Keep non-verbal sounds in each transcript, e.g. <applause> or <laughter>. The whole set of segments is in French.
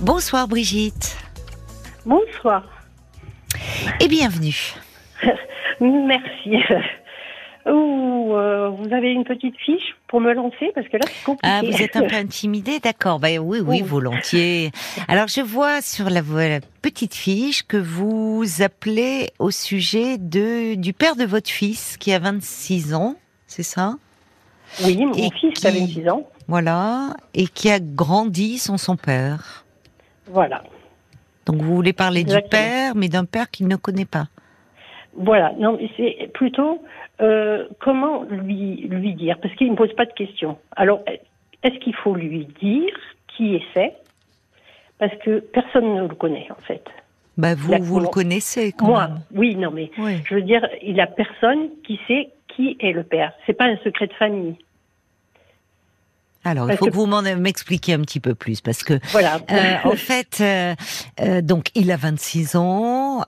Bonsoir Brigitte. Bonsoir. Et bienvenue. <laughs> Merci. Euh, vous avez une petite fiche pour me lancer parce que là c'est compliqué. Ah, vous êtes un peu <laughs> intimidée, d'accord. Ben oui, oui, volontiers. Alors je vois sur la, la, petite fiche que vous appelez au sujet de du père de votre fils qui a 26 ans, c'est ça? Oui, mon fils qui, a 26 ans. Voilà, et qui a grandi sans son père. Voilà. Donc vous voulez parler du père, mais d'un père qu'il ne connaît pas. Voilà, non, mais c'est plutôt euh, comment lui, lui dire? Parce qu'il ne me pose pas de questions. Alors, est-ce qu'il faut lui dire qui c'est Parce que personne ne le connaît, en fait. Bah vous, vous le connaissez quand Moi, même. oui, non, mais je veux dire, il a personne qui sait qui est le père. C'est pas un secret de famille. Alors, il faut que, vous m'expliquiez un petit peu plus parce que, voilà. Euh, en fait, euh, euh, donc il a 26 ans.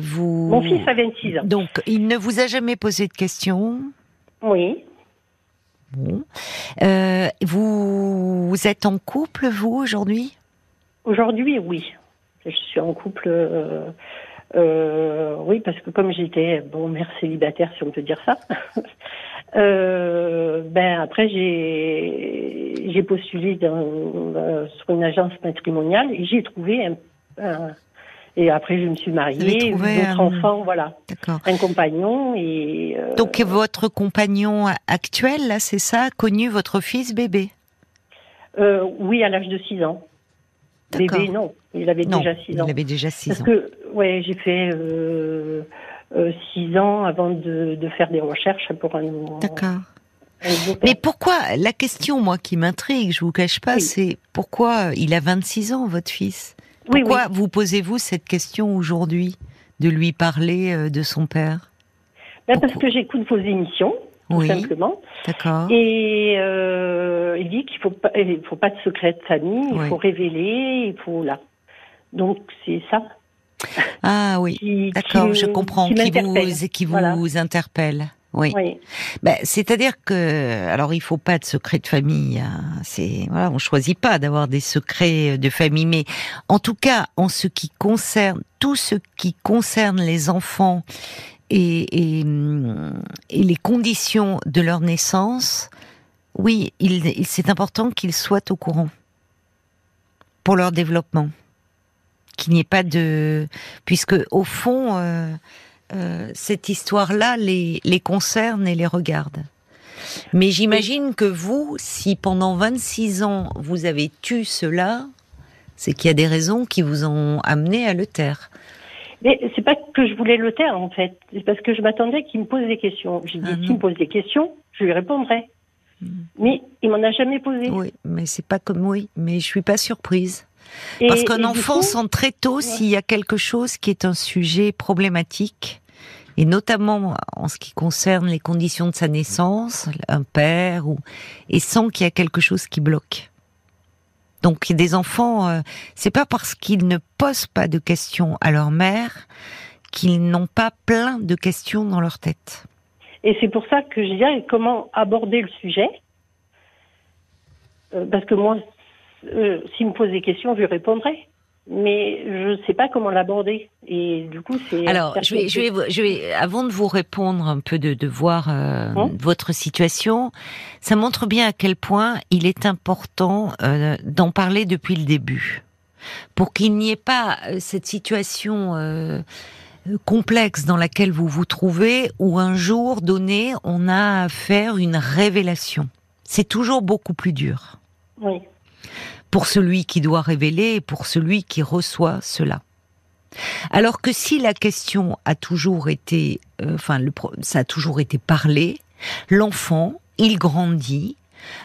vous. Mon fils a 26 ans. Donc, il ne vous a jamais posé de questions? Oui. Bon. vous, vous êtes en couple vous aujourd'hui? Aujourd'hui, oui. Je suis en couple. oui, parce que comme j'étais bon mère célibataire, si on peut dire ça. Euh, ben après j'ai j'ai postulé dans, euh, sur une agence matrimoniale et j'ai trouvé un, un, et après je me suis mariée, d'autres enfants, voilà, un compagnon et euh, donc votre compagnon actuel là c'est ça, a connu votre fils bébé? Euh, Oui à l'âge de 6 ans. Bébé non, il avait déjà 6 ans. Il avait déjà 6 ans. Parce que ouais j'ai fait six ans avant de, de, faire des recherches pour un nouveau. D'accord. Mais pourquoi La question, moi, qui m'intrigue, je vous cache pas, c'est pourquoi il a 26 ans, votre fils? Pourquoi vous posez-vous cette question aujourd'hui de lui parler euh, de son père? Ben Parce que j'écoute vos émissions, tout simplement. D'accord. Et euh, il dit qu'il faut pas, il faut pas de secret de famille, il faut révéler, il faut là. Donc c'est ça. Ah oui, d'accord, je comprends, qui, vous, qui vous interpelle. Oui. Ben, c'est-à-dire que, alors il faut pas de secret de famille. Hein. C'est voilà, on choisit pas d'avoir des secrets de famille, mais en tout cas, en ce qui concerne tout ce qui concerne les enfants et, et, et les conditions de leur naissance, oui, il, c'est important qu'ils soient au courant pour leur développement qu'il n'y ait pas de, puisque au fond, euh, euh, cette histoire-là les, les concerne et les regarde. Mais j'imagine que vous, si pendant 26 ans vous avez tu cela, c'est qu'il y a des raisons qui vous ont amené à le taire. Mais c'est pas que je voulais le taire en fait, c'est parce que je m'attendais qu'il me pose des questions. J'ai dit ah s'il me pose des questions, je lui répondrai. Hmm. Mais il m'en a jamais posé. Oui, mais c'est pas comme oui, mais je suis pas surprise. Parce qu'un enfant sent très tôt s'il y a quelque chose qui est un sujet problématique, et notamment en ce qui concerne les conditions de sa naissance, un père, ou, et sent qu'il y a quelque chose qui bloque. Donc des enfants, euh, c'est pas parce qu'ils ne posent pas de questions à leur mère qu'ils n'ont pas plein de questions dans leur tête. Et c'est pour ça que je disais comment aborder le sujet. Euh, parce que moi, euh, s'il me pose des questions, je lui répondrai. Mais je ne sais pas comment l'aborder. Et du coup, c'est. Alors, je vais, je, vais, je vais, avant de vous répondre un peu, de, de voir euh, hein votre situation, ça montre bien à quel point il est important euh, d'en parler depuis le début. Pour qu'il n'y ait pas euh, cette situation euh, complexe dans laquelle vous vous trouvez, où un jour donné, on a à faire une révélation. C'est toujours beaucoup plus dur. Oui pour celui qui doit révéler et pour celui qui reçoit cela. Alors que si la question a toujours été, euh, enfin, ça a toujours été parlé, l'enfant, il grandit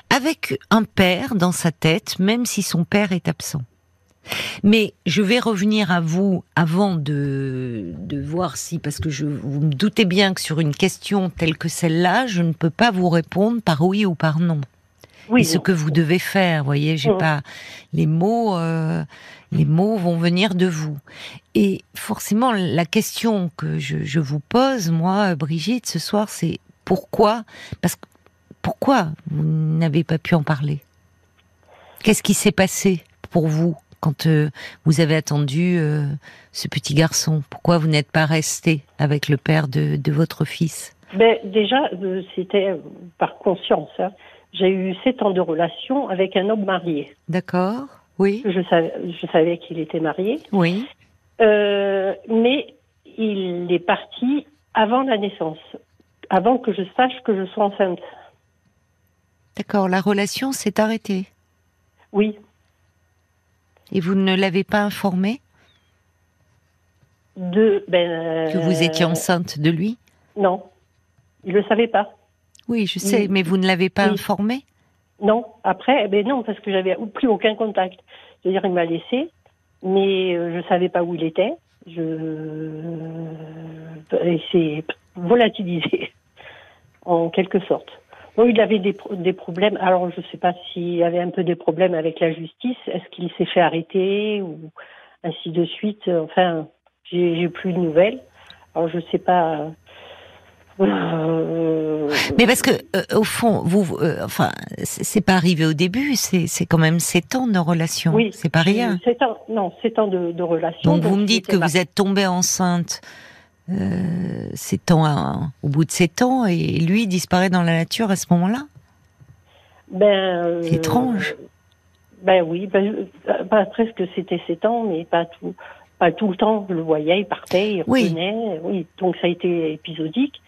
avec un père dans sa tête, même si son père est absent. Mais je vais revenir à vous avant de, de voir si, parce que je, vous me doutez bien que sur une question telle que celle-là, je ne peux pas vous répondre par oui ou par non oui, et ce que vous devez faire. Voyez, j'ai pas les mots. Euh, les mots vont venir de vous. Et forcément, la question que je, je vous pose, moi, Brigitte, ce soir, c'est pourquoi Parce que pourquoi vous n'avez pas pu en parler? Qu'est-ce qui s'est passé pour vous quand vous avez attendu ce petit garçon? Pourquoi vous n'êtes pas resté avec le père de, de votre fils? Ben, Déjà, c'était par conscience. Hein. J'ai eu sept ans de relation avec un homme marié. D'accord, oui. Je savais, je savais qu'il était marié. Oui. mais il est parti avant la naissance, avant que je sache que je sois enceinte. D'accord, la relation s'est arrêtée. Oui. Et vous ne l'avez pas informé? De ben, que vous étiez enceinte de lui? Non, il le savait pas. Oui, je sais, mais vous ne l'avez pas informé? Non. Après, eh ben non, parce que j'avais plus aucun contact. C'est-à-dire, il m'a laissé, mais euh, je savais pas où il était. Je et c'est volatilisé <laughs> en quelque sorte. Bon, il avait des, des problèmes. Alors, je ne sais pas s'il avait un peu des problèmes avec la justice. Est-ce qu'il s'est fait arrêter ou ainsi de suite? Enfin, j'ai plus de nouvelles. Alors, je ne sais pas. Euh, Mais parce que euh, au fond, vous, euh, enfin, c'est pas arrivé au début. C'est quand même sept ans de relation. Oui, c'est pas rien. Sept ans, non, sept ans de, de relation. Donc, vous me dites que vous êtes tombée enceinte euh, ans, au bout de sept ans, et lui disparaît dans la nature à ce moment-là Ben. C'est étrange. Ben oui, ben, presque c'était sept ans, mais pas tout, pas tout le temps. Je le voyais, il partait, il revenait. Oui, donc ça a été épisodique.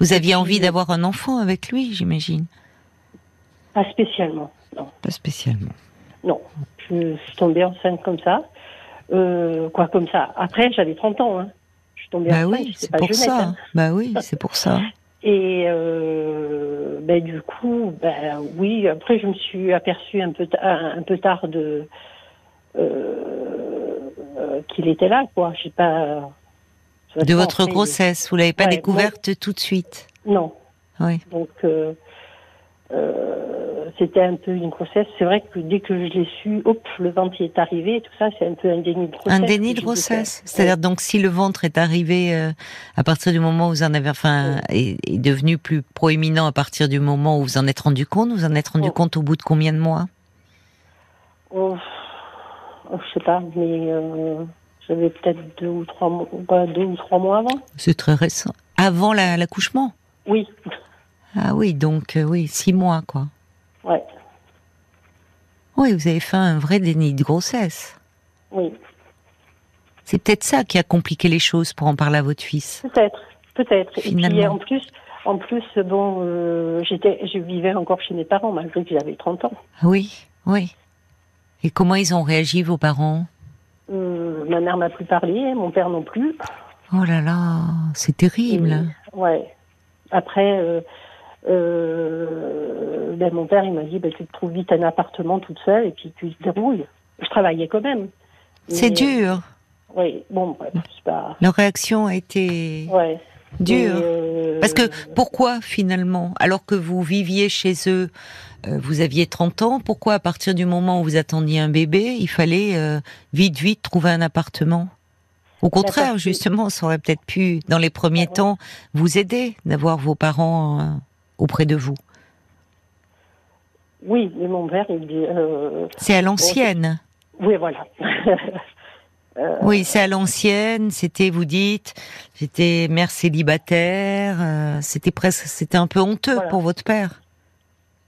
Vous aviez envie d'avoir un enfant avec lui, j'imagine? Pas spécialement, non. Pas spécialement. Non, je, suis tombée enceinte comme ça. Euh, quoi comme ça? Après, j'avais 30 ans. Hein. Je suis tombée bah enceinte. Oui, c'est pour ça. Hein. Bah oui, c'est pour ça. <laughs> Et euh, ben, du coup, ben, oui, après je me suis aperçue un peu, un, peu tard de euh, qu'il était là, quoi. Je sais pas de votre grossesse, vous l'avez pas découverte tout de suite? Non. Oui. Donc euh, euh, c'était un peu une grossesse. C'est vrai que dès que je l'ai su, hop, le ventre est arrivé, tout ça, c'est un peu un déni de grossesse. Un déni de grossesse? C'est-à-dire donc si le ventre est arrivé euh, à partir du moment où vous en avez, enfin, est, devenu plus proéminent à partir du moment où vous en êtes rendu compte, vous en êtes rendu compte au bout de combien de mois? Oh, oh, Je sais pas, mais. J'avais peut-être deux ou trois mois, deux ou trois mois avant. C'est très récent. Avant l'accouchement Oui. Ah oui, donc euh, oui, six mois quoi. Ouais. Oui, vous avez fait un vrai déni de grossesse. Oui. C'est peut-être ça qui a compliqué les choses pour en parler à votre fils. Peut-être, peut-être. Et puis en plus, en plus, bon, euh, j'étais, je vivais encore chez mes parents malgré que j'avais 30 ans. Oui, oui. Et comment ils ont réagi vos parents? Euh, ma mère m'a plus parlé, mon père non plus. Oh là là, c'est terrible. ouais. Après, euh, euh, ben mon père, il m'a dit, ben, tu te trouves vite un appartement toute seule et puis tu te débrouilles. Je travaillais quand même. C'est dur. Oui, bon, bref, c'est pas... Leur réaction a été ouais. dure. Parce que pourquoi finalement, alors que vous viviez chez eux, vous aviez 30 ans, pourquoi à partir du moment où vous attendiez un bébé, il fallait euh, vite, vite trouver un appartement? Au contraire, justement, ça aurait peut-être pu, dans les premiers temps, vous aider d'avoir vos parents euh, auprès de vous. Oui, mais mon père, il dit... c'est à l'ancienne. oui, voilà. <laughs> Oui, c'est à l'ancienne. C'était, vous dites, j'étais mère célibataire. c'était presque, c'était un peu honteux pour votre père.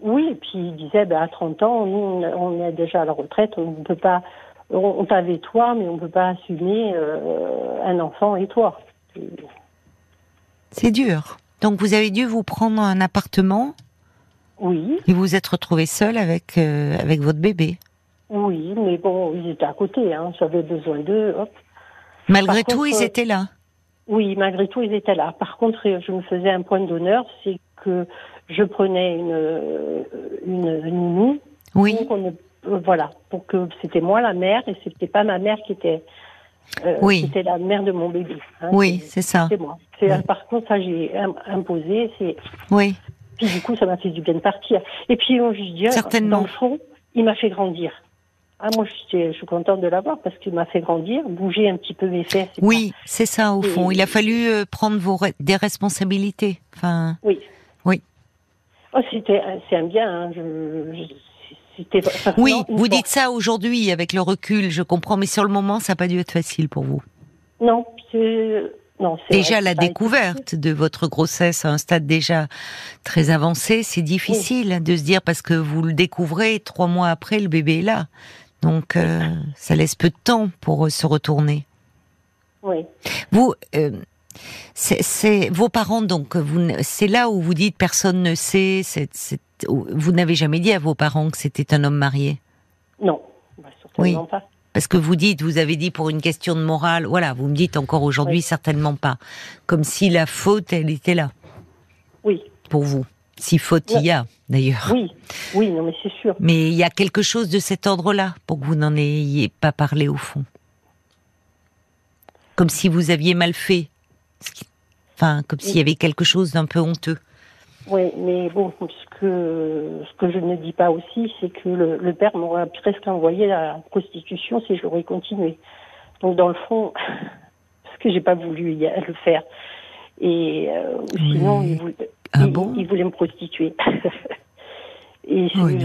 Oui, et puis il disait, ben, à 30 ans, nous, on est déjà à la retraite, on ne peut pas, on, t'avait toi, mais on ne peut pas assumer euh, un enfant et toi. C'est dur. Donc vous avez dû vous prendre un appartement Oui. Et vous vous êtes retrouvé seul avec, euh, avec votre bébé Oui, mais bon, ils étaient à côté, hein, j'avais besoin d'eux. Malgré tout, ils étaient là Oui, malgré tout, ils étaient là. Par contre, je me faisais un point d'honneur, c'est que je prenais une, une nounou. Oui. Euh, voilà, pour que c'était moi la mère et c'était pas ma mère qui était. Euh, oui. C'était la mère de mon bébé. Hein, oui, c'est ça. C'est moi. Par contre, ça j'ai imposé. C'est. Oui. Puis du coup, ça m'a fait du bien de partir. Et puis, je dis, Certainement. dans le fond, il m'a fait grandir. Ah, moi, je suis contente de l'avoir parce qu'il m'a fait grandir, bouger un petit peu mes fesses. Oui, c'est ça, au fond. Il a fallu euh, prendre vos des responsabilités. Enfin... Oui. Oh, c'était, c'est un bien. Hein. oui, vous dites ça aujourd'hui avec le recul, je comprends, mais sur le moment, ça n'a pas dû être facile pour vous. Non, c'est non, déjà la découverte de votre grossesse à un stade déjà très avancé, c'est difficile de se dire parce que vous le découvrez trois mois après, le bébé est là, donc euh, ça laisse peu de temps pour se retourner. Oui. Vous, euh, c'est vos parents donc c'est là où vous dites personne ne sait vous n'avez jamais dit à vos parents que c'était un homme marié? Non. Bah, certainement oui. pas. Parce que vous dites vous avez dit pour une question de morale voilà vous me dites encore aujourd'hui certainement pas. Comme si la faute elle était là. Oui. Pour vous. Si faute il y a d'ailleurs. Oui. Oui non mais c'est sûr. Mais il y a quelque chose de cet ordre là pour que vous n'en ayez pas parlé au fond. Comme si vous aviez mal fait Enfin, comme s'il y avait quelque chose d'un peu honteux. Oui, mais bon, ce que, ce que je ne dis pas aussi, c'est que le, père m'aurait presque envoyé à la prostitution si j'aurais continué. Donc, dans le fond, <laughs> parce que j'ai pas voulu le faire. Et euh, sinon, il voulait, ah il, voulait me prostituer. <laughs> Et oui,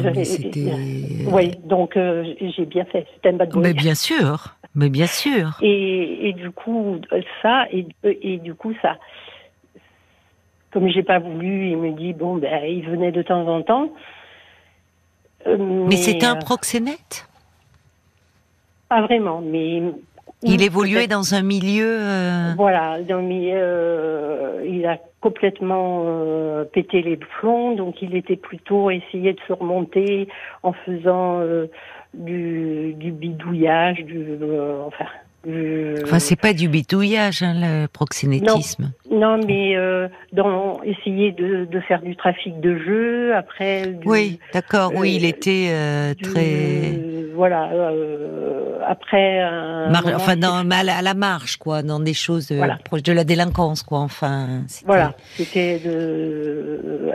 oui, donc euh, j'ai bien fait. C'était un bad boy. Mais bien sûr, mais bien sûr. Et, et du coup, ça, et, et du coup, ça, comme j'ai pas voulu, il me dit bon, ben, il venait de temps en temps. Euh, mais, c'était un euh, proxénète? Pas vraiment, mais. Il évoluait dans un milieu. Euh, voilà, dans milieu. il a complètement pété les plombs, donc il était plutôt essayé de se remonter en faisant du, du bidouillage, du, enfin euh, enfin, c'est pas du bitouillage, hein, le proxénétisme. Non, mais euh, dans essayer de, de, faire du trafic de jeux, après. oui, d'accord. oui, il euh, était euh, très. Voilà. après. enfin, dans, à la marche, quoi, dans des choses proches de la délinquance, quoi. Enfin. Voilà. C'était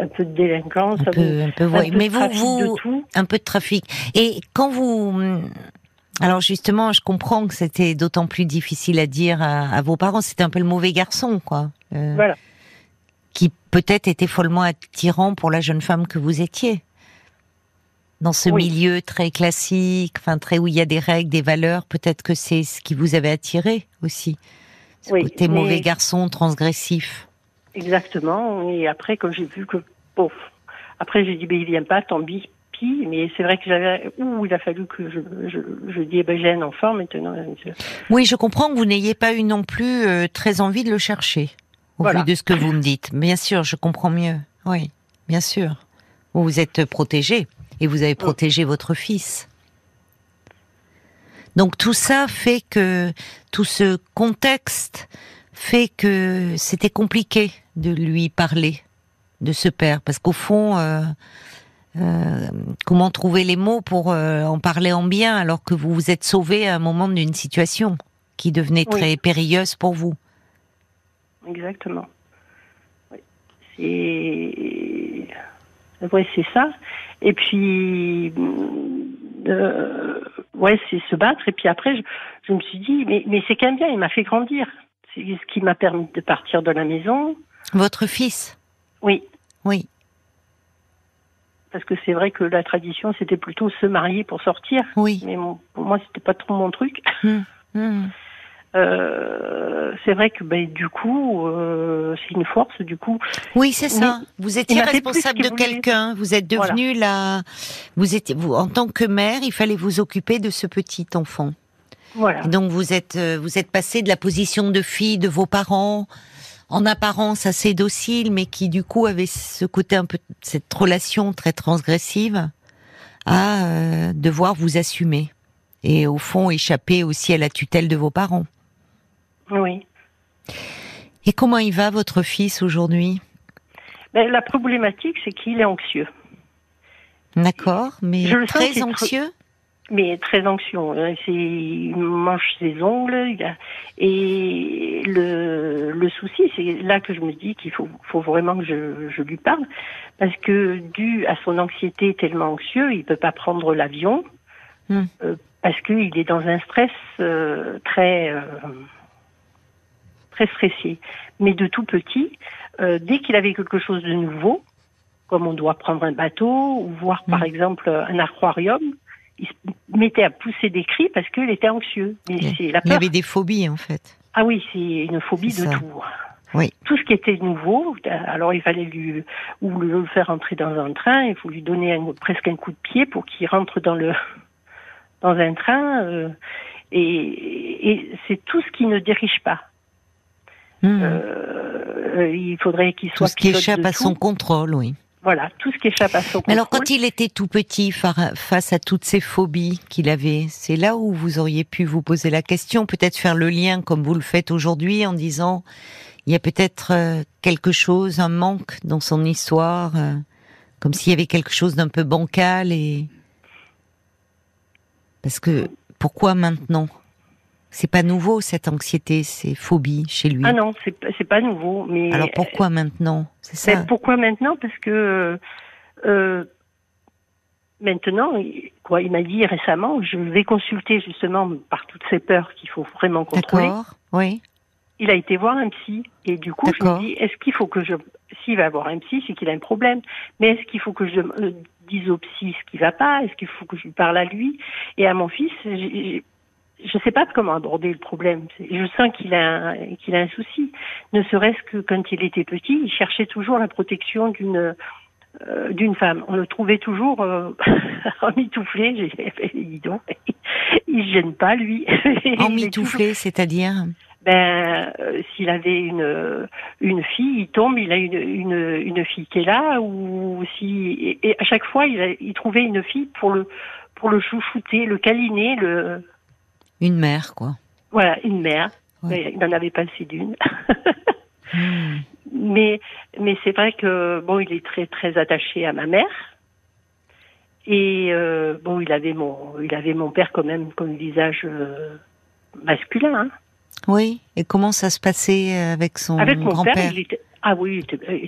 un peu de délinquance. Un peu, un peu, mais vous, vous, un peu de trafic. Et quand vous alors justement, je comprends que c'était d'autant plus difficile à dire à, vos parents. C'était un peu le mauvais garçon, quoi. Euh, voilà. Qui peut-être était follement attirant pour la jeune femme que vous étiez. Dans ce milieu très classique, enfin très où il y a des règles, des valeurs, peut-être que c'est ce qui vous avait attiré aussi. Ce côté mauvais garçon, transgressif. Exactement. Et après, quand j'ai vu que, bon, après j'ai dit, ben il vient pas, tant pis, mais c'est vrai que j'avais, il a fallu que je, je, je dis, eh ben, j'ai un enfant maintenant. Oui, je comprends que vous n'ayez pas eu non plus euh, très envie de le chercher, au vu de ce que vous me dites. Bien sûr, je comprends mieux. Oui, bien sûr. Vous vous êtes protégé et vous avez protégé votre fils. Donc tout ça fait que tout ce contexte fait que c'était compliqué de lui parler de ce père parce qu'au fond euh, euh, comment trouver les mots pour euh, en parler en bien alors que vous vous êtes sauvé à un moment d'une situation qui devenait très périlleuse pour vous? Exactement. Oui. C'est ouais, c'est ça. Et puis euh, ouais, c'est se battre. Et puis après, je, je me suis dit, mais, mais c'est quand même bien. Il m'a fait grandir. C'est ce qui m'a permis de partir de la maison. Votre fils? Oui. Oui parce que c'est vrai que la tradition c'était plutôt se marier pour sortir. Oui. Mais pour moi c'était pas trop mon truc. Hum, hum. Euh, c'est vrai que ben, du coup, euh, c'est une force du coup. Oui, c'est ça. vous étiez responsable de quelqu'un. Vous êtes devenu la. Vous étiez vous en tant que mère, il fallait vous occuper de ce petit enfant. Voilà. donc vous êtes euh, vous êtes passé de la position de fille de vos parents en apparence assez docile, mais qui du coup avait ce côté un peu cette relation très transgressive, à euh, devoir vous assumer et au fond échapper aussi à la tutelle de vos parents. Oui. Et comment il va votre fils aujourd'hui? Ben, La problématique, c'est qu'il est anxieux. D'accord, mais très anxieux? Mais très anxieux. Hein. Il mange ses ongles. Et le, le souci, c'est là que je me dis qu'il faut, faut vraiment que je, je lui parle. Parce que dû à son anxiété tellement anxieux, il peut pas prendre l'avion. Hmm. Euh, parce qu'il est dans un stress euh, très, euh, très stressé. Mais de tout petit, dès qu'il avait quelque chose de nouveau, comme on doit prendre un bateau ou voir par mm. exemple un aquarium. Il se mettait à pousser des cris parce qu'il était anxieux. Mais c'est la peur. Il avait des phobies en fait. Ah oui, c'est une phobie de tout. Oui. Tout ce qui était nouveau, alors il fallait lui ou le faire entrer dans un train, il faut lui donner presque un coup de pied pour qu'il rentre dans le dans un train. Euh, et, et c'est tout ce qui ne dirige pas. Hmm. Euh, il faudrait qu'il soit. Tout ce qui échappe à son contrôle, oui. Voilà, tout ce qui échappe à son contrôle. alors, quand il était tout petit, face à toutes ces phobies qu'il avait, c'est là où vous auriez pu vous poser la question, peut-être faire le lien comme vous le faites aujourd'hui en disant, il y a peut-être euh, quelque chose, un manque dans son histoire, euh, comme s'il y avait quelque chose d'un peu bancal et parce que pourquoi maintenant? C'est pas nouveau cette anxiété, ces phobies chez lui? Ah non, c'est c'est pas nouveau. Mais alors pourquoi maintenant? C'est ça? Ben, pourquoi maintenant? Parce que euh, maintenant, quoi, il m'a dit récemment, je vais consulter justement par toutes ces peurs qu'il faut vraiment contrôler. D'accord. Oui. Il a été voir un psy et du coup je me dis est-ce qu'il faut que je s'il va voir un psy c'est qu'il a un problème mais est-ce qu'il faut que je euh, dise au psy ce qui va pas? Est-ce qu'il faut que je lui parle à lui? Et à mon fils je ne sais pas comment aborder le problème. Je sens qu'il a qu'il a un souci. Ne serait-ce que quand il était petit, il cherchait toujours la protection d'une euh, d'une femme. On le trouvait toujours euh, <laughs> emmitouflé. Dis donc, <laughs> il se gêne pas lui. <laughs> Emmitouflé, c'est-à-dire ben, euh, s'il avait une une fille, il tombe, il a une, une, une fille qui est là, ou si et, à chaque fois il, a, il trouvait une fille pour le pour le chouchouter, le câliner, le une mère, quoi. Voilà, une mère. il n'en avait pas assez d'une. Hmm. <laughs> Mais, mais c'est vrai que bon, il est très très attaché à ma mère. Et euh, bon, il avait mon, il avait mon père quand même comme visage euh, masculin. Hein. Oui. Et comment ça se passait avec son grand-père Ah oui,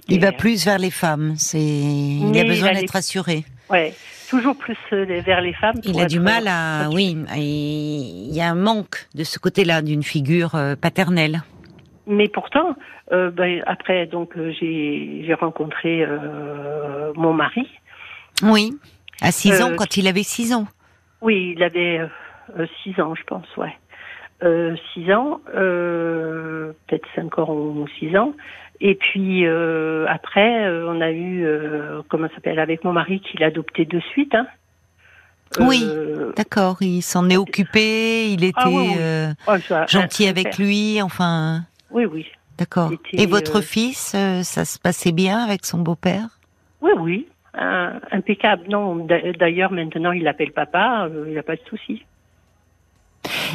il, va plus vers les femmes. C'est, il a besoin d'être assuré. Ouais toujours plus euh, vers les femmes. Il a du mal à, oui, il y a un manque de ce côté-là d'une figure euh, paternelle. Mais pourtant, euh, ben, après, donc j'ai rencontré mon mari. Oui, à 6 ans, quand il avait 6 ans. Oui, il avait 6 ans, je pense, ouais. 6 ans, peut-être 5 ans ou 6 ans. Et puis euh, après, euh, on a eu, euh, comment s'appelle, avec mon mari qui l'a adopté de suite. Hein. oui, d'accord. Il s'en est occupé. Il ah, était oh, gentil avec lui. Enfin. Oui, oui. D'accord. Et votre fils, ça se passait bien avec son beau-père? Oui, oui. impeccable. Non, d'ailleurs, maintenant, il l'appelle papa. il n'a pas de souci.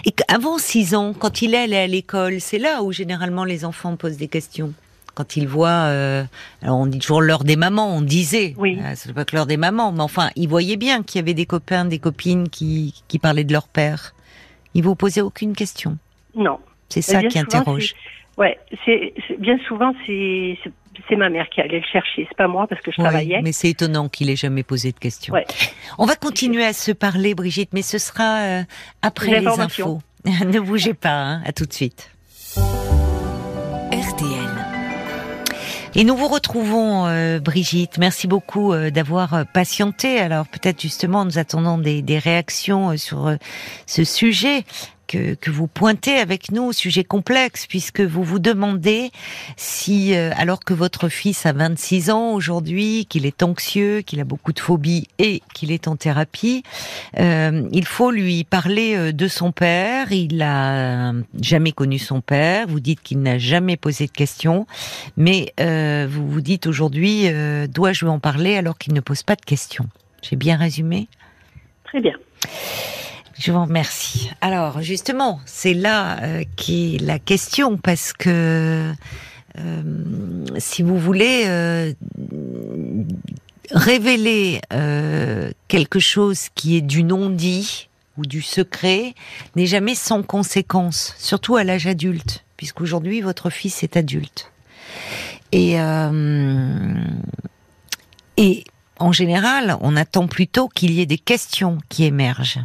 Et avant 6 ans, quand il allait à l'école, c'est là où généralement les enfants posent des questions? Quand il voit, euh, alors on dit toujours l'heure des mamans, on disait, oui. Euh, c'est pas que l'heure des mamans, mais enfin, il voyait bien qu'il y avait des copains, des copines qui, qui parlaient de leur père. Il vous posait aucune question. Non. C'est ça qui interroge. Ouais, c'est bien souvent c'est c'est ma mère qui allait le chercher, c'est pas moi parce que je travaillais. Mais c'est étonnant qu'il ait jamais posé de questions. Ouais. On va continuer à se parler, Brigitte, mais ce sera euh, après les, infos. <laughs> ne bougez pas, hein, à tout de suite. Et nous vous retrouvons, euh, Brigitte. Merci beaucoup euh, d'avoir euh, patienté. Alors peut-être justement, nous attendons des, des réactions sur ce sujet que, vous pointez avec nous, sujet complexe, puisque vous vous demandez si, euh, alors que votre fils a 26 ans aujourd'hui, qu'il est anxieux, qu'il a beaucoup de phobies et qu'il est en thérapie, euh, il faut lui parler euh, de son père. Il n'a jamais connu son père. Vous dites qu'il n'a jamais posé de questions, mais vous vous dites aujourd'hui, dois-je lui en parler alors qu'il ne pose pas de questions? J'ai bien résumé? Très bien. Je vous remercie. Alors justement, c'est là euh, qui est la question parce que euh, si vous voulez euh, révéler quelque chose qui est du non-dit ou du secret n'est jamais sans conséquence, surtout à l'âge adulte, puisqu'aujourd'hui votre fils est adulte. Et et en général, on attend plutôt qu'il y ait des questions qui émergent.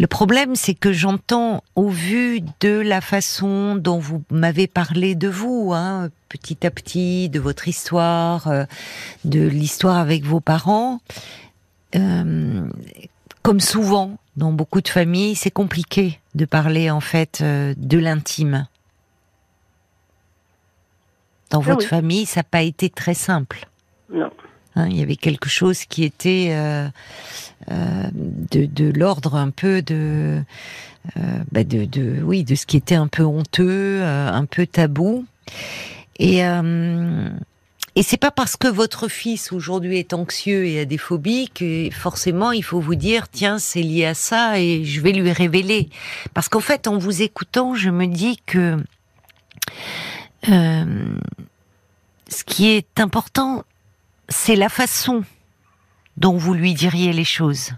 Le problème, c'est que j'entends, au vu de la façon dont vous m'avez parlé de vous, hein, petit à petit, de votre histoire, euh, de l'histoire avec vos parents, euh, comme souvent dans beaucoup de familles, c'est compliqué de parler en fait euh, de l'intime. Dans ah votre famille, ça n'a pas été très simple. Non. Hein, il y avait quelque chose qui était euh, euh, de, l'ordre un peu de, bah de, de, oui, de ce qui était un peu honteux, un peu tabou. Et et c'est pas parce que votre fils aujourd'hui est anxieux et a des phobies que forcément il faut vous dire tiens c'est lié à ça et je vais lui révéler. Parce qu'en fait en vous écoutant je me dis que euh, ce qui est important c'est la façon dont vous lui diriez les choses.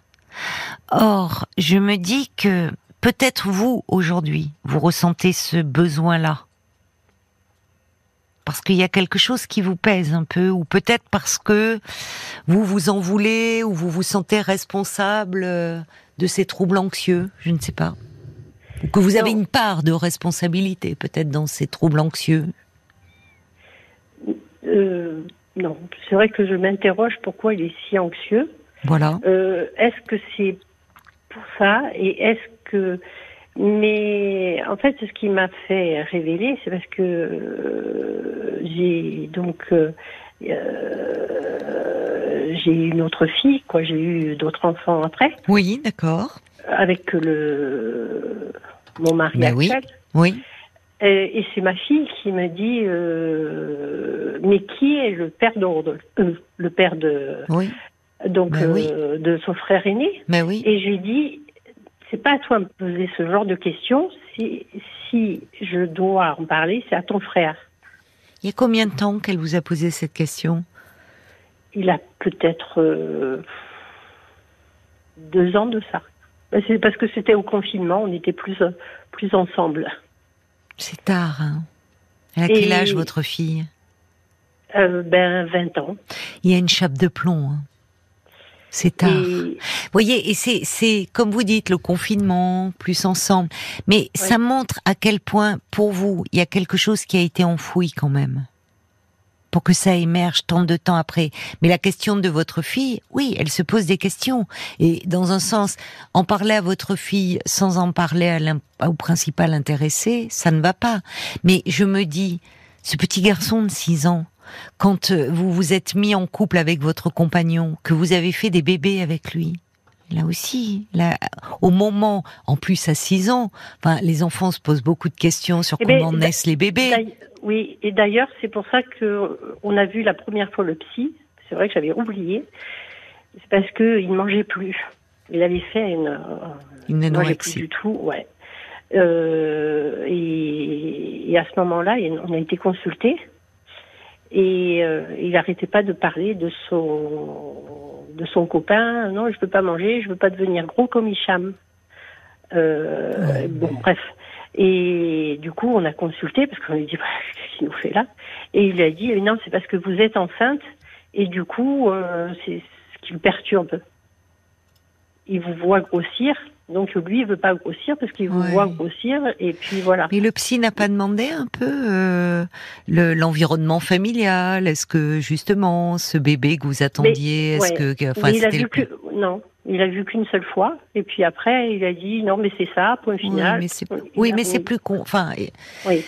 Or je me dis que peut-être vous aujourd'hui vous ressentez ce besoin-là parce qu'il y a quelque chose qui vous pèse un peu, ou peut-être parce que vous vous en voulez, ou vous vous sentez responsable euh, de ces troubles anxieux, je ne sais pas. Ou que vous avez une part de responsabilité peut-être dans ces troubles anxieux. Euh, non, c'est vrai que je m'interroge pourquoi il est si anxieux. Voilà. Euh, est-ce que c'est pour ça et est-ce que mais en fait, ce qui m'a fait révéler, c'est parce que euh, j'ai donc euh, euh, j'ai eu une autre fille, quoi. J'ai eu d'autres enfants après. Oui, d'accord. Avec le mon mari ben actuel. Oui. oui. Et, c'est ma fille qui me dit mais qui est le père d'ordre le père de oui. donc ben de son frère aîné? Mais ben oui. Et je lui dis c'est pas à toi de me poser ce genre de questions. Si, si je dois en parler, c'est à ton frère. Il y a combien de temps qu'elle vous a posé cette question? Il a peut-être euh, deux ans de ça. Ben, c'est parce que c'était au confinement, on était plus, plus ensemble. C'est tard. Hein Elle a quel âge votre fille? Euh, Ben 20 ans. Il y a une chape de plomb. Hein. C'est tard. Vous voyez, et c'est, c'est, comme vous dites, le confinement, plus ensemble. Mais ça montre à quel point, pour vous, il y a quelque chose qui a été enfoui quand même. Pour que ça émerge tant de temps après. Mais la question de votre fille, oui, elle se pose des questions. Et dans un sens, en parler à votre fille sans en parler à au principal intéressé, ça ne va pas. Mais je me dis, ce petit garçon de 6 ans, quand euh, vous vous êtes mis en couple avec votre compagnon, que vous avez fait des bébés avec lui. Là aussi, là, au moment, en plus à 6 ans, enfin, les enfants se posent beaucoup de questions sur eh ben, comment naissent les bébés. Oui, et d'ailleurs, c'est pour ça que euh, on a vu la première fois le psy. C'est vrai que j'avais oublié. C'est parce que il ne mangeait plus. Il avait fait une. Euh, une il mangeait plus du tout, ouais. et, et, à ce moment-là, on a été consulté et euh, il n'arrêtait pas de parler de son de son copain. Non, je peux pas manger, je veux pas devenir gros comme Hicham. Euh, bon, bref. Et du coup, on a consulté parce qu'on lui dit bah, qu'est-ce qu'il nous fait là? Et il a dit non, c'est parce que vous êtes enceinte et du coup, euh, c'est ce qui le perturbe. Il vous voit grossir donc lui, il veut pas grossir parce qu'il vous voit grossir et puis voilà. Mais le psy n'a pas demandé un peu euh, l'environnement familial? Est-ce que justement ce bébé que vous attendiez, est-ce que, enfin, c'était le... que, non, il a vu qu'une seule fois, et puis après, il a dit non, mais c'est ça, point final. Oui, mais c'est plus con. Enfin, oui.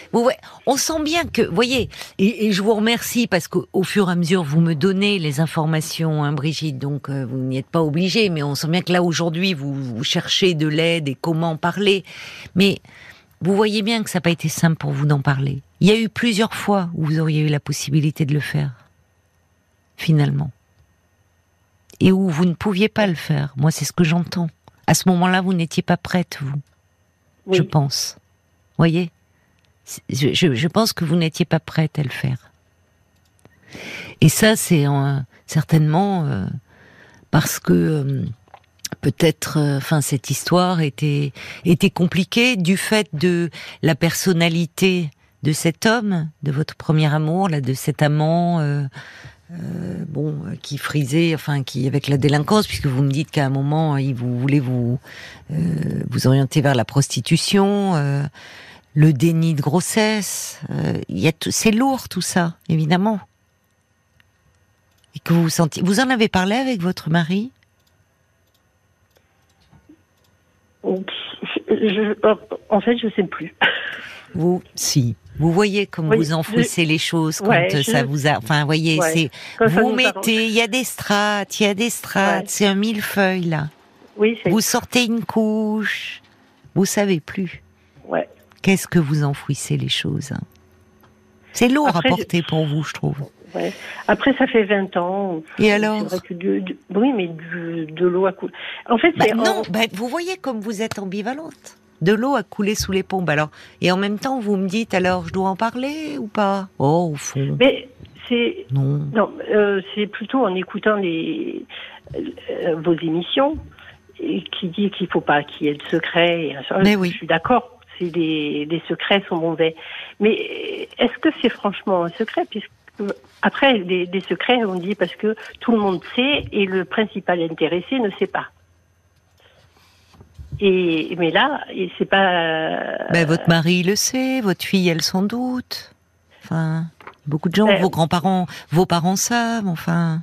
on sent bien que, voyez, et, je vous remercie parce qu'au fur et à mesure, vous me donnez les informations, hein, Brigitte. Donc, euh, vous n'y êtes pas obligée, mais on sent bien que là aujourd'hui, vous, vous cherchez de l'aide et comment parler. Mais vous voyez bien que ça n'a pas été simple pour vous d'en parler. Il y a eu plusieurs fois où vous auriez eu la possibilité de le faire, finalement et où vous ne pouviez pas le faire. Moi, c'est ce que j'entends. À ce moment-là, vous n'étiez pas prête, vous. Je pense. Voyez? Je, pense que vous n'étiez pas prête à le faire. Et ça, c'est certainement euh, parce que euh, peut-être, euh, enfin, cette histoire était était compliquée du fait de la personnalité de cet homme, de votre premier amour, là, de cet amant euh, bon, euh, qui frisait, enfin, qui avec la délinquance, puisque vous me dites qu'à un moment, il vous voulez vous euh, vous orienter vers la prostitution, le déni de grossesse. Il y a c'est lourd tout ça, évidemment. Et que vous vous sentiez, vous en avez parlé avec votre mari? Je, En fait, je sais plus. Vous, si. Vous voyez comme vous enfouissez les choses quand ça vous a. Enfin, voyez, c'est vous mettez. Il y a des strates, il y a des strates. C'est un millefeuille là. Oui. Vous sortez une couche. Vous savez plus. Ouais. Qu'est-ce que vous enfouissez les choses hein? C'est lourd à porter pour vous, je trouve. Ouais. Après, ça fait 20 ans. Et alors? Oui, mais de, l'eau à couler. En fait, bah, non. Bah, vous voyez comme vous êtes ambivalente de l'eau a coulé sous les pompes. Alors, et en même temps, vous me dites alors, je dois en parler ou pas? Oh, au fond. Mais c'est non, non euh, c'est plutôt en écoutant les euh, vos émissions et qui dit qu'il faut pas qu'il y ait de secrets. Mais oui. Je suis d'accord. Les secrets sont mauvais. Mais est-ce que c'est franchement un secret? Puisque après, des, des secrets, on dit parce que tout le monde sait et le principal intéressé ne sait pas. Et mais là, c'est pas. Ben, votre mari le sait, votre fille elle s'en doute. Enfin, beaucoup de gens, ben, vos grands-parents, vos parents savent. Enfin,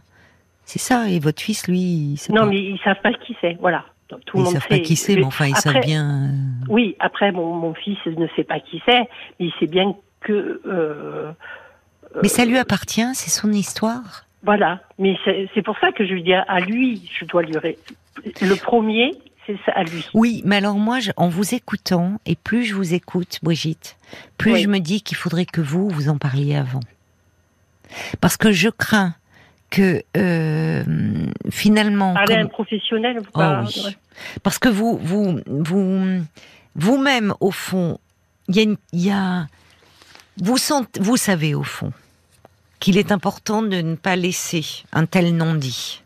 c'est ça. Et votre fils, lui, non, mais ils savent pas qui c'est. Voilà. tout ils monde savent pas qui c'est, mais enfin, ils savent bien. Euh, oui, après, mon, mon fils ne sait pas qui c'est, mais il sait bien que. Euh, mais ça lui appartient, c'est son histoire. Voilà, mais c'est pour ça que je lui dis à lui, je dois lui. Le premier, c'est ça à lui. Oui, mais alors moi, en vous écoutant, et plus je vous écoute, Brigitte, plus je me dis qu'il faudrait que vous, vous en parliez avant. Parce que je crains que euh, finalement... Parler à un professionnel oh oui. Parce que vous, vous, vous, vous-même, au fond, il y a, y a vous, sentez, vous savez au fond qu'il est important de ne pas laisser un tel non-dit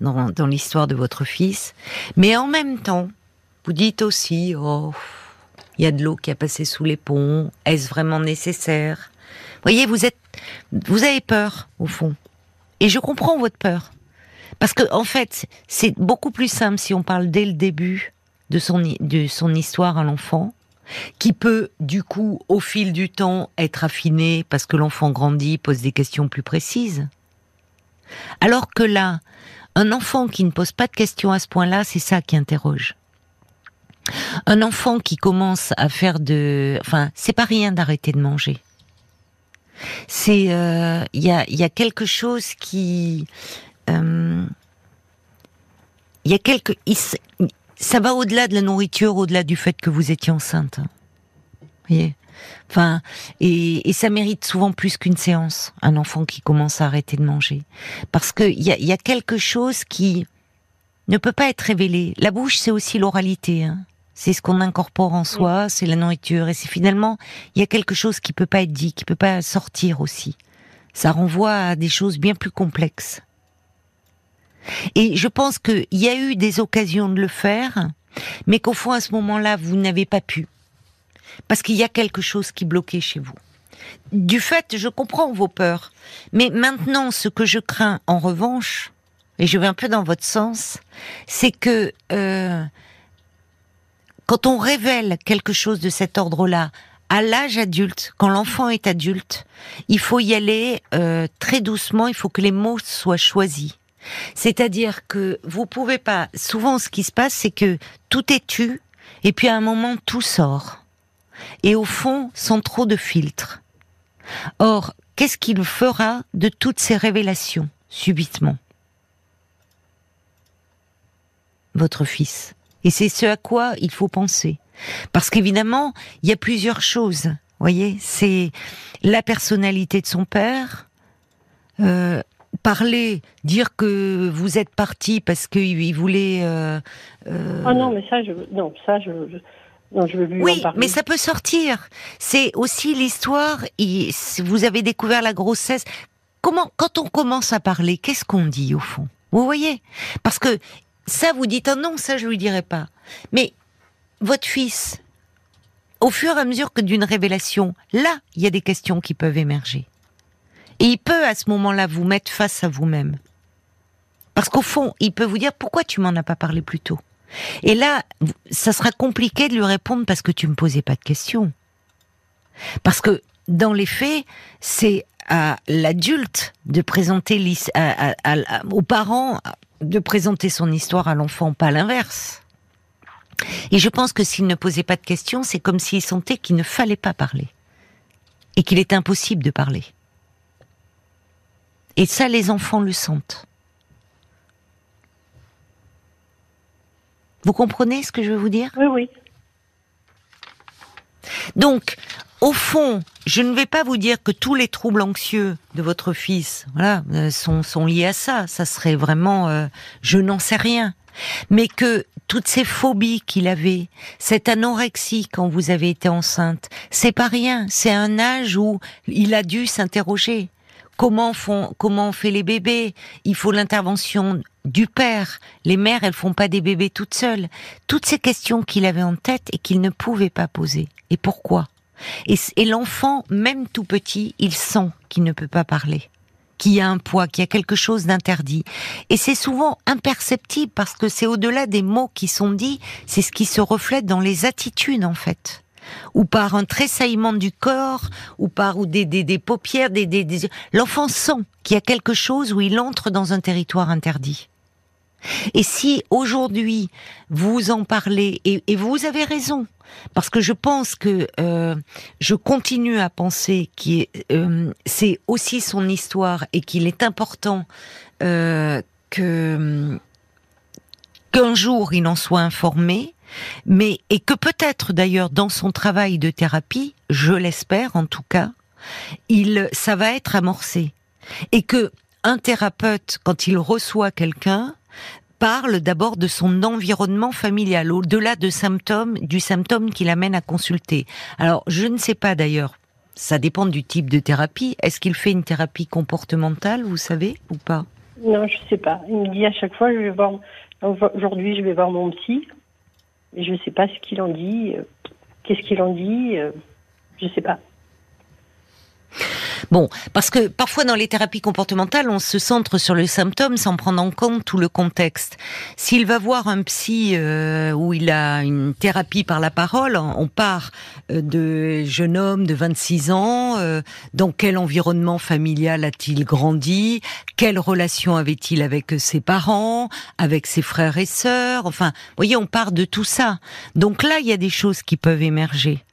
dans, l'histoire de votre fils. Mais en même temps, vous dites aussi, oh, il y a de l'eau qui a passé sous les ponts. Est-ce vraiment nécessaire? Voyez, vous êtes, vous avez peur au fond, et je comprends votre peur, parce que en fait, c'est beaucoup plus simple si on parle dès le début de son de son histoire à l'enfant, qui peut du coup, au fil du temps, être affiné parce que l'enfant grandit, pose des questions plus précises. Alors que là, un enfant qui ne pose pas de questions à ce point-là, c'est ça qui interroge. Un enfant qui commence à faire de, enfin, c'est pas rien d'arrêter de manger. C'est, il euh, y, a, y a quelque chose qui, il euh, y a quelque, ça va au-delà de la nourriture, au-delà du fait que vous étiez enceinte. Voyez? Enfin, et, ça mérite souvent plus qu'une séance, un enfant qui commence à arrêter de manger. Parce qu'il y a, y a quelque chose qui ne peut pas être révélé. La bouche, c'est aussi l'oralité. Hein. C'est ce qu'on incorpore en soi, c'est la nourriture. Et c'est finalement, il y a quelque chose qui peut pas être dit, qui peut pas sortir aussi. Ça renvoie à des choses bien plus complexes. Et je pense qu'il y a eu des occasions de le faire, mais qu'au fond, à ce moment-là, vous n'avez pas pu parce qu'il y a quelque chose qui bloquait chez vous. Du fait, je comprends vos peurs, mais maintenant, ce que je crains, en revanche, et je vais un peu dans votre sens, c'est que euh, quand on révèle quelque chose de cet ordre-là à l'âge adulte, quand l'enfant est adulte, il faut y aller euh, très doucement, il faut que les mots soient choisis. C'est-à-dire que vous pouvez pas. Souvent, ce qui se passe, c'est que tout est tu, et puis à un moment, tout sort et au fond sans trop de filtres. Or, qu'est-ce qu'il fera de toutes ces révélations subitement? Votre fils. Et c'est ce à quoi il faut penser. Parce qu'évidemment, il y a plusieurs choses. Voyez, c'est la personnalité de son père, euh, parler, dire que vous êtes parti parce qu'il voulait. Euh, Ah non, mais ça, je, non, ça, je, oui, mais ça peut sortir. C'est aussi l'histoire. Vous avez découvert la grossesse. Comment, quand on commence à parler, qu'est-ce qu'on dit au fond? Vous voyez? Parce que ça, vous dites ah non, ça je lui dirai pas. Mais votre fils, au fur et à mesure que d'une révélation, là, il y a des questions qui peuvent émerger. Et il peut à ce moment-là vous mettre face à vous-même. Parce qu'au fond, il peut vous dire pourquoi tu m'en as pas parlé plus tôt? Et là, ça sera compliqué de lui répondre parce que tu me posais pas de questions. Parce que dans les faits, c'est à l'adulte de présenter aux parents de présenter son histoire à l'enfant, pas l'inverse. Et je pense que s'il ne posait pas de questions, c'est comme s'il sentait qu'il ne fallait pas parler et qu'il est impossible de parler. Et ça, les enfants le sentent. Vous comprenez ce que je veux vous dire? Oui, oui. Donc, au fond, je ne vais pas vous dire que tous les troubles anxieux de votre fils, voilà, euh, sont, sont liés à ça. Ça serait vraiment, euh, je n'en sais rien. Mais que toutes ces phobies qu'il avait, cette anorexie quand vous avez été enceinte, c'est pas rien. C'est un âge où il a dû s'interroger. Comment font, comment on fait les bébés? Il faut l'intervention du père. Les mères, elles font pas des bébés toutes seules. Toutes ces questions qu'il avait en tête et qu'il ne pouvait pas poser. Et pourquoi? Et, l'enfant, même tout petit, il sent qu'il ne peut pas parler qu'il y a un poids, qu'il y a quelque chose d'interdit. Et c'est souvent imperceptible parce que c'est au-delà des mots qui sont dits, c'est ce qui se reflète dans les attitudes en fait ou par un tressaillement du corps, ou par ou des, des, paupières, des, des, l'enfant sent qu'il y a quelque chose où il entre dans un territoire interdit. Et si aujourd'hui vous en parlez, et, vous avez raison, parce que je pense que euh, je continue à penser que euh, c'est aussi son histoire et qu'il est important euh, que qu'un jour il en soit informé, mais et que peut-être d'ailleurs dans son travail de thérapie, je l'espère en tout cas, il ça va être amorcé et que un thérapeute quand il reçoit quelqu'un parle d'abord de son environnement familial au-delà de symptômes du symptôme qui l'amène à consulter. Alors, je ne sais pas d'ailleurs, ça dépend du type de thérapie. Est-ce qu'il fait une thérapie comportementale, vous savez ou pas? Non, je ne sais pas. Il me dit à chaque fois je vais voir aujourd'hui je vais voir mon psy je ne sais pas ce qu'il en dit. Euh, qu'est-ce qu'il en dit euh, Je ne sais pas. Bon, parce que parfois dans les thérapies comportementales, on se centre sur le symptôme sans prendre en compte tout le contexte. S'il va voir un psy euh, où il a une thérapie par la parole, on part euh, de jeune homme de 26 ans, euh, dans quel environnement familial a-t-il grandi, quelle relation avait-il avec ses parents, avec ses frères et sœurs, enfin, vous voyez, on part de tout ça. Donc là, il y a des choses qui peuvent émerger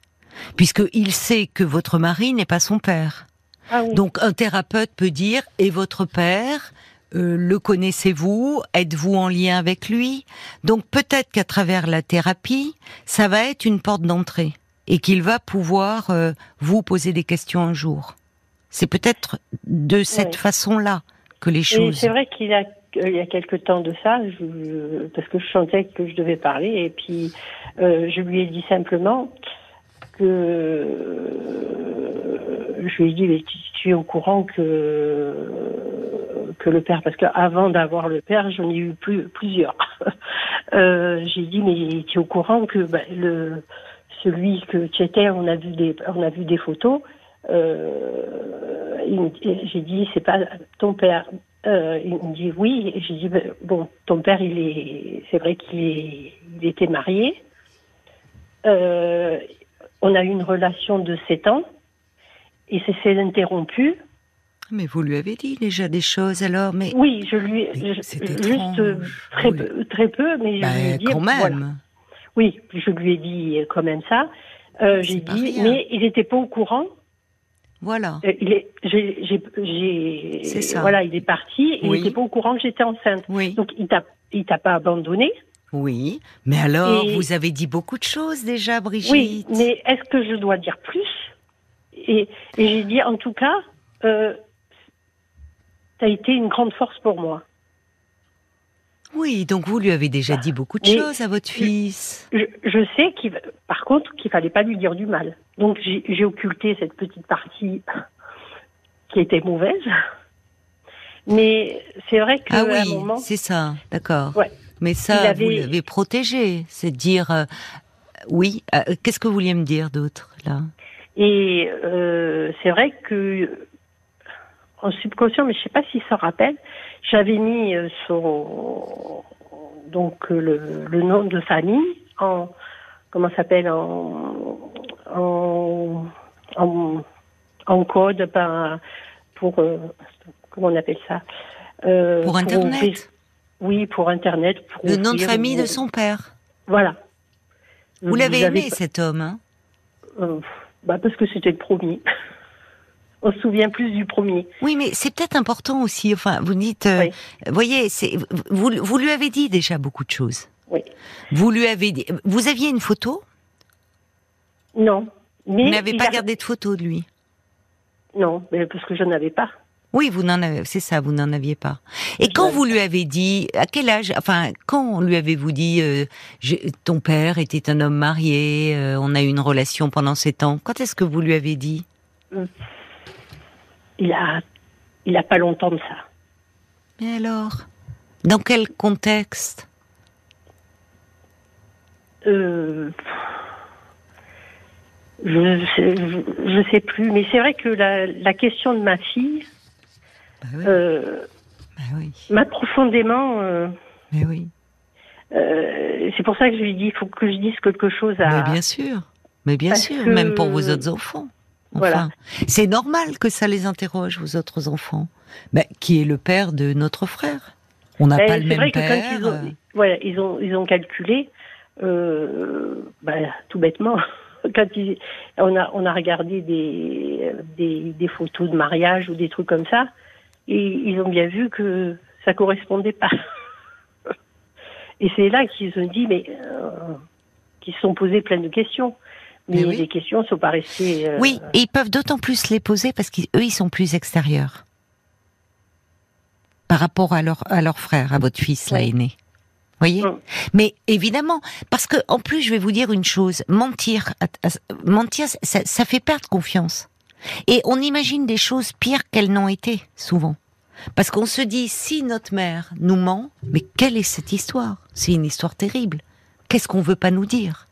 puisqu'il sait que votre mari n'est pas son père. Ah Donc un thérapeute peut dire et votre père euh, le connaissez-vous? Êtes-vous en lien avec lui? Donc peut-être qu'à travers la thérapie, ça va être une porte d'entrée et qu'il va pouvoir euh, vous poser des questions un jour. C'est peut-être de cette façon-là que les choses. C'est vrai qu'il a il y a quelque temps de ça, parce que je sentais que je devais parler, et puis euh, je lui ai dit simplement, euh, je lui ai dit, mais tu, es au courant que que le père, parce qu'avant d'avoir le père, j'en ai eu plus, plusieurs. <laughs> euh, J'ai dit, mais tu es au courant que bah, le celui que tu étais, on a vu des, on a vu des photos. Euh, J'ai dit, c'est pas ton père. Il me dit oui. J'ai dit, ben, bon, ton père, il est, c'est vrai qu'il il était marié. On a eu une relation de 7 ans et c'est s'est interrompu. Mais vous lui avez dit déjà des choses alors, mais oui, je lui juste très peu, très peu, mais je bah, lui ai dit quand même. Oui, je lui ai dit quand même ça. Euh, j'ai dit, mais il n'était pas au courant. Voilà. Euh, il est, j'ai, voilà, il est parti et il n'était pas au courant que j'étais enceinte. Oui. Donc il t'a, il t'a pas abandonné. Oui, mais alors, vous avez dit beaucoup de choses déjà, Brigitte. Oui, mais est-ce que je dois dire plus? Et, j'ai dit, en tout cas, euh, ça a été une grande force pour moi. Oui, donc vous lui avez déjà dit beaucoup de choses à votre fils. Je, sais qu'il, par contre, qu'il fallait pas lui dire du mal. Donc j'ai occulté cette petite partie qui était mauvaise. Mais c'est vrai que ah oui, c'est ça, d'accord. Ouais. Mais ça, vous l'avez protégé, c'est dire euh, oui. Euh, qu'est-ce que vous vouliez me dire d'autre là? Et euh, c'est vrai que en subconscient, mais je sais pas s'il se rappelle. J'avais mis son donc le, le, nom de famille en comment s'appelle en, en en, en code pour comment on appelle ça? Pour internet? Oui, pour internet. le nom de famille de son père. Voilà. Vous, l'avez aimé cet homme hein bah parce que c'était le premier. <laughs> On se souvient plus du premier. Oui, mais c'est peut-être important aussi. Enfin, vous dites, euh, voyez, vous, vous lui avez dit déjà beaucoup de choses. Oui. Vous lui avez dit. Vous aviez une photo? Non. Mais vous n'avez pas gardé de photo de lui? Non, mais parce que je n'en avais pas. Oui, vous n'en avez, c'est ça, vous n'en aviez pas. Et quand vous lui avez dit, à quel âge, enfin, quand lui avez-vous dit, euh, ton père était un homme marié, euh, on a eu une relation pendant sept ans. Quand est-ce que vous lui avez dit? Il a, il a pas longtemps de ça. Mais alors, dans quel contexte? Euh, je, je, sais plus, mais c'est vrai que la question de ma fille, bah euh, bah m'a profondément. Euh, mais oui. Euh, c'est pour ça que je lui dis, il faut que je dise quelque chose à. Mais bien sûr, mais bien sûr, même pour vos autres enfants. voilà. C'est normal que ça les interroge, vos autres enfants. Mais qui est le père de notre frère On n'a pas le même père. Ils ont, voilà, ils ont, ils ont calculé, bah, tout bêtement. <laughs> Quand on a, on a regardé des, des, des, photos de mariage ou des trucs comme ça, et ils ont bien vu que ça correspondait pas. <laughs> Et c'est là qu'ils ont dit, mais euh, qu'ils se sont posés plein de questions. Mais, les questions sont pas restées. Euh, oui, et ils peuvent d'autant plus les poser parce qu'eux, ils sont plus extérieurs par rapport à leur à leur frère, à votre fils là aîné. Voyez. Mais évidemment, parce que en plus, je vais vous dire une chose mentir, mentir, ça, ça fait perdre confiance. Et on imagine des choses pires qu'elles n'ont été, souvent. Parce qu'on se dit, si notre mère nous ment, mais quelle est cette histoire? C'est une histoire terrible. Qu'est-ce qu'on veut pas nous dire?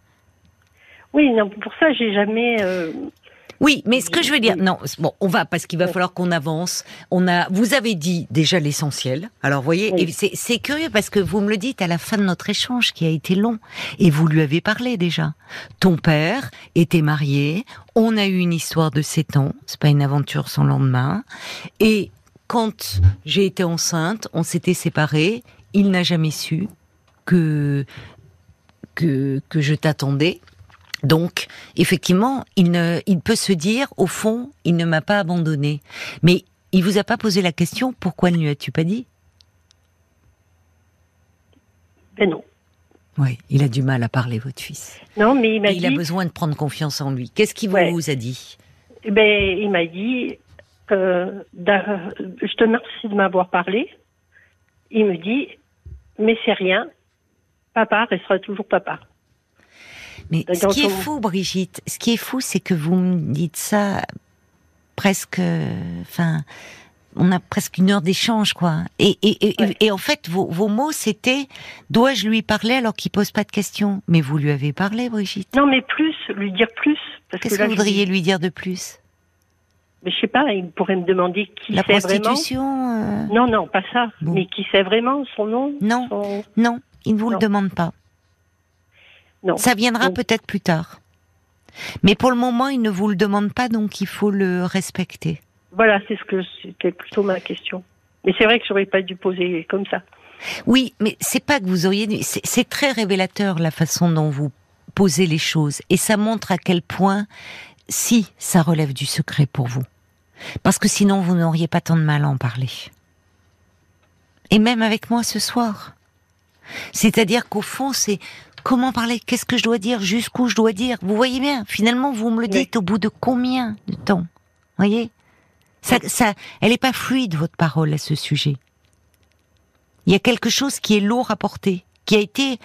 Oui, non, pour ça, j'ai jamais. Euh, oui, mais ce que je veux dire, non, bon, on va parce qu'il va falloir qu'on avance. On a, vous avez dit déjà l'essentiel. Alors, voyez, c'est curieux parce que vous me le dites à la fin de notre échange qui a été long, et vous lui avez parlé déjà. Ton père était marié, on a eu une histoire de sept ans, c'est pas une aventure sans lendemain, et quand j'ai été enceinte, on s'était séparés. Il n'a jamais su que que, que je t'attendais. Donc, effectivement, il, ne, il peut se dire, au fond, il ne m'a pas abandonné. Mais il vous a pas posé la question, pourquoi ne lui as-tu pas dit? Ben non. Oui, il a du mal à parler, votre fils. Non, mais il m'a dit... Il a besoin de prendre confiance en lui. Qu'est-ce qu'il vous a dit? Ben, il m'a dit, euh, je te remercie de m'avoir parlé. Il me dit, mais c'est rien, papa restera toujours papa. Mais ce qui est fou, Brigitte, ce qui est fou, c'est que vous me dites ça presque, enfin, on a presque une heure d'échange, quoi. Et, et, et, en fait, vos, vos mots, c'était, dois-je lui parler alors qu'il pose pas de questions? Mais vous lui avez parlé, Brigitte? Non, mais plus, lui dire plus. Qu'est-ce que, vous voudriez lui dire de plus? Mais je sais pas, il pourrait me demander qui La c'est vraiment. Euh... Non, non, pas ça. Mais qui sait vraiment son nom? Non, non, il ne vous le demande pas. Ça viendra peut-être plus tard. Mais pour le moment, il ne vous le demande pas, donc il faut le respecter. Voilà, c'est ce que c'était plutôt ma question. Mais c'est vrai que j'aurais pas dû poser comme ça. Oui, mais c'est pas que vous auriez dû. C'est très révélateur la façon dont vous posez les choses, et ça montre à quel point, si ça relève du secret pour vous, parce que sinon vous n'auriez pas tant de mal à en parler. Et même avec moi ce soir. C'est-à-dire qu'au fond, c'est Comment parler? Qu'est-ce que je dois dire? Jusqu'où je dois dire? Vous voyez bien, finalement, vous me le dites au bout de combien de temps? Vous voyez? Ça, ça, Elle n'est pas fluide, votre parole, à ce sujet. Il y a quelque chose qui est lourd à porter, qui a été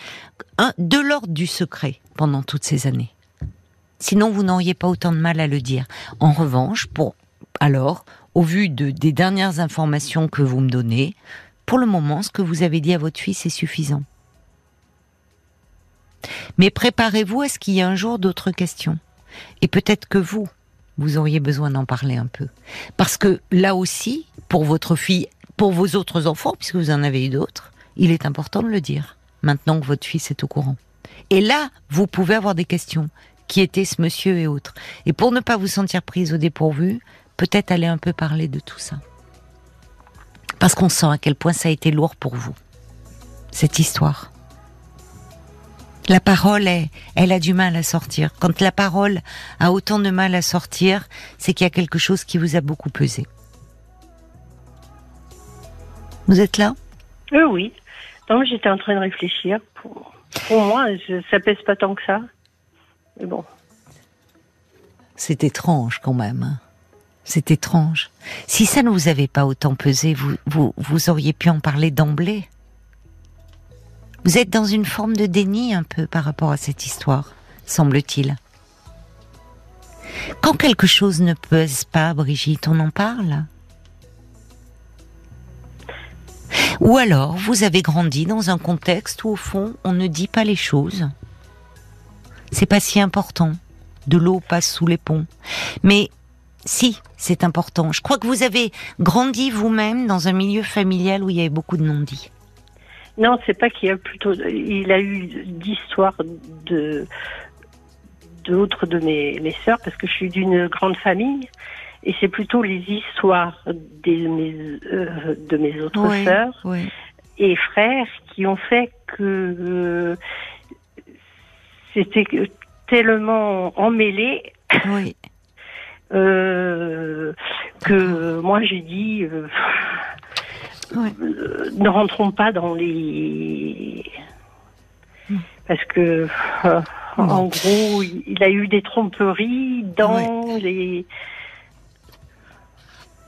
un, de l'ordre du secret pendant toutes ces années. Sinon, vous n'auriez pas autant de mal à le dire. En revanche, pour alors, au vu de, des dernières informations que vous me donnez, pour le moment, ce que vous avez dit à votre fils est suffisant. Mais préparez-vous à ce qu'il y ait un jour d'autres questions. Et peut-être que vous, vous auriez besoin d'en parler un peu. Parce que là aussi, pour votre fille, pour vos autres enfants, puisque vous en avez eu d'autres, il est important de le dire, maintenant que votre fils est au courant. Et là, vous pouvez avoir des questions. Qui était ce monsieur et autres Et pour ne pas vous sentir prise au dépourvu, peut-être aller un peu parler de tout ça. Parce qu'on sent à quel point ça a été lourd pour vous, cette histoire. La parole, est, elle a du mal à sortir. Quand la parole a autant de mal à sortir, c'est qu'il y a quelque chose qui vous a beaucoup pesé. Vous êtes là? Euh, Oui. Non, j'étais en train de réfléchir. Pour, moi, ça pèse pas tant que ça. Mais bon. C'est étrange quand même. Hein. C'est étrange. Si ça ne vous avait pas autant pesé, vous, vous, vous auriez pu en parler d'emblée? Vous êtes dans une forme de déni un peu par rapport à cette histoire, semble-t-il. Quand quelque chose ne pèse pas, Brigitte, on en parle Ou alors, vous avez grandi dans un contexte où, au fond, on ne dit pas les choses. C'est pas si important. De l'eau passe sous les ponts. Mais si, c'est important. Je crois que vous avez grandi vous-même dans un milieu familial où il y avait beaucoup de non-dits. Non, c'est pas qu'il y a plutôt. Il a eu d'histoires de d'autres de mes, mes sœurs parce que je suis d'une grande famille et c'est plutôt les histoires des, mes, euh, de mes autres sœurs et frères qui ont fait que euh, c'était tellement emmêlé oui. euh, que moi j'ai dit euh, ne rentrons pas dans les parce que euh, en gros il a eu des tromperies dans les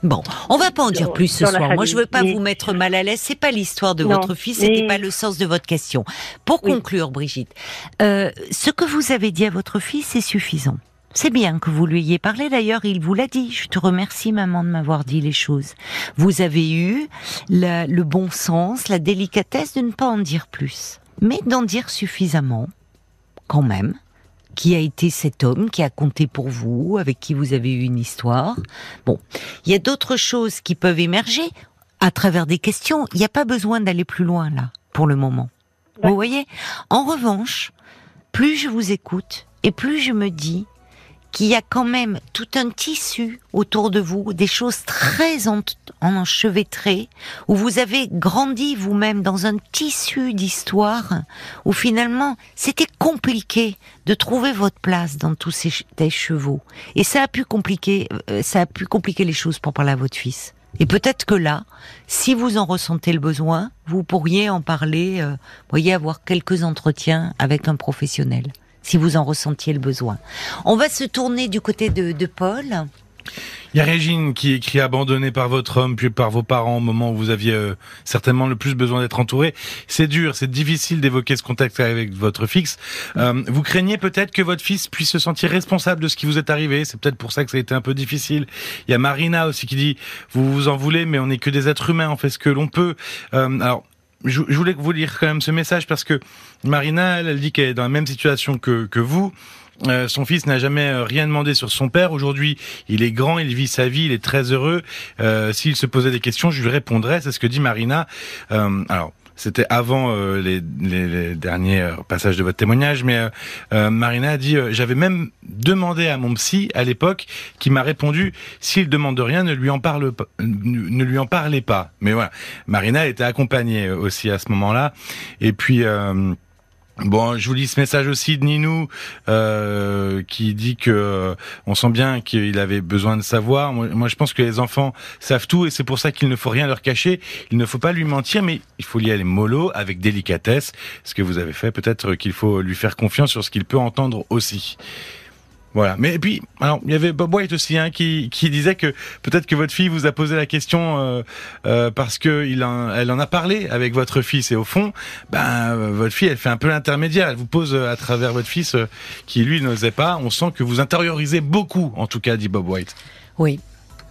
Bon, on va pas en dire plus ce soir. Moi, je veux pas vous mettre mal à l'aise. C'est pas l'histoire de votre fils, c'était pas le sens de votre question. Pour conclure, Brigitte, euh, ce que vous avez dit à votre fils est suffisant. C'est bien que vous lui ayez parlé. D'ailleurs, il vous l'a dit. Je te remercie, maman, de m'avoir dit les choses. Vous avez eu le bon sens, la délicatesse de ne pas en dire plus, mais d'en dire suffisamment, quand même. Qui a été cet homme qui a compté pour vous, avec qui vous avez eu une histoire. Bon, il y a d'autres choses qui peuvent émerger à travers des questions. Il n'y a pas besoin d'aller plus loin là, pour le moment. Vous voyez? En revanche, plus je vous écoute et plus je me dis qu'il y a quand même tout un tissu autour de vous, des choses très en enchevêtrées, où vous avez grandi vous-même dans un tissu d'histoire, où finalement c'était compliqué de trouver votre place dans tous ces chevaux. Et ça a pu compliquer, euh, ça a pu compliquer les choses pour parler à votre fils. Et peut-être que là, si vous en ressentez le besoin, vous pourriez en parler, euh, voyez, avoir quelques entretiens avec un professionnel si vous en ressentiez le besoin. On va se tourner du côté de, de Paul. Il y a Régine qui écrit abandonné par votre homme puis par vos parents au moment où vous aviez euh, certainement le plus besoin d'être entouré. C'est dur, c'est difficile d'évoquer ce contact avec votre fixe. Euh, vous craignez peut-être que votre fils puisse se sentir responsable de ce qui vous est arrivé. C'est peut-être pour ça que ça a été un peu difficile. Il y a Marina aussi qui dit vous vous en voulez, mais on n'est que des êtres humains, on fait ce que l'on peut. Euh, alors je, voulais vous lire quand même ce message parce que Marina, elle, dit qu'elle est dans la même situation que, que vous. Euh, son fils n'a jamais euh, rien demandé sur son père. Aujourd'hui, il est grand, il vit sa vie, il est très heureux. Euh, S'il se posait des questions, je lui répondrais. C'est ce que dit Marina. Euh, alors, c'était avant euh, les, derniers euh, passages de votre témoignage, mais euh, Marina a dit j'avais même demandé à mon psy à l'époque, qui m'a répondu s'il demande rien, ne lui en parle pas, ne lui en parlez pas. Mais voilà, Marina était accompagnée aussi à ce moment-là, et puis. Bon, je vous lis ce message aussi de Ninou euh, qui dit que euh, on sent bien qu'il avait besoin de savoir. Moi, je pense que les enfants savent tout et c'est pour ça qu'il ne faut rien leur cacher. Il ne faut pas lui mentir, mais il faut y aller mollo, avec délicatesse. Ce que vous avez fait, peut-être qu'il faut lui faire confiance sur ce qu'il peut entendre aussi. Voilà. Mais puis, alors, il y avait Bob White aussi hein, qui, disait que peut-être que votre fille vous a posé la question euh, euh, parce que en, elle en a parlé avec votre fils et au fond, ben votre fille, elle fait un peu l'intermédiaire. Elle vous pose à travers votre fils euh, qui lui n'osait pas. On sent que vous intériorisez beaucoup, en tout cas, dit Bob White. Oui.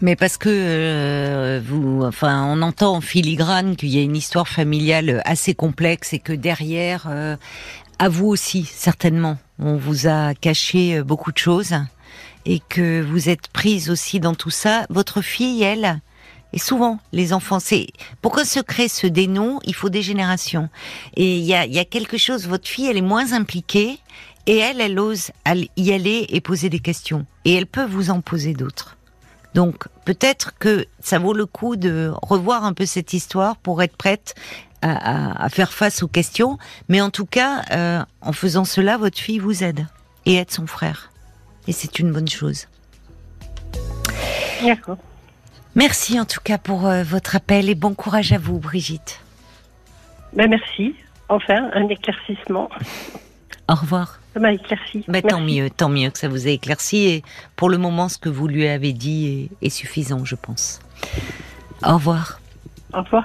Mais parce que euh, vous, enfin, on entend en filigrane qu'il y a une histoire familiale assez complexe et que derrière, euh, à vous aussi, certainement. On vous a caché euh, beaucoup de choses et que vous êtes prise aussi dans tout ça. Votre fille, elle, Et souvent, les enfants, c'est pour qu'un secret se dénoue, il faut des générations. Et il y a, y a quelque chose. Votre fille, elle est moins impliquée, et elle, elle ose y aller et poser des questions. Et elle peut vous en poser d'autres. Donc peut-être que ça vaut le coup de revoir un peu cette histoire pour être prête à, faire face aux questions. Mais en tout cas, euh, en faisant cela, votre fille vous aide et aide son frère. Et c'est une bonne chose. D'accord. Merci en tout cas pour euh, votre appel et bon courage à vous, Brigitte. Ben merci. Enfin, un éclaircissement. Au revoir. Ça m'a éclairci. Ben, tant mieux, tant mieux que ça vous ait éclairci. Et pour le moment, ce que vous lui avez dit est, est suffisant, je pense. Au revoir. Au revoir.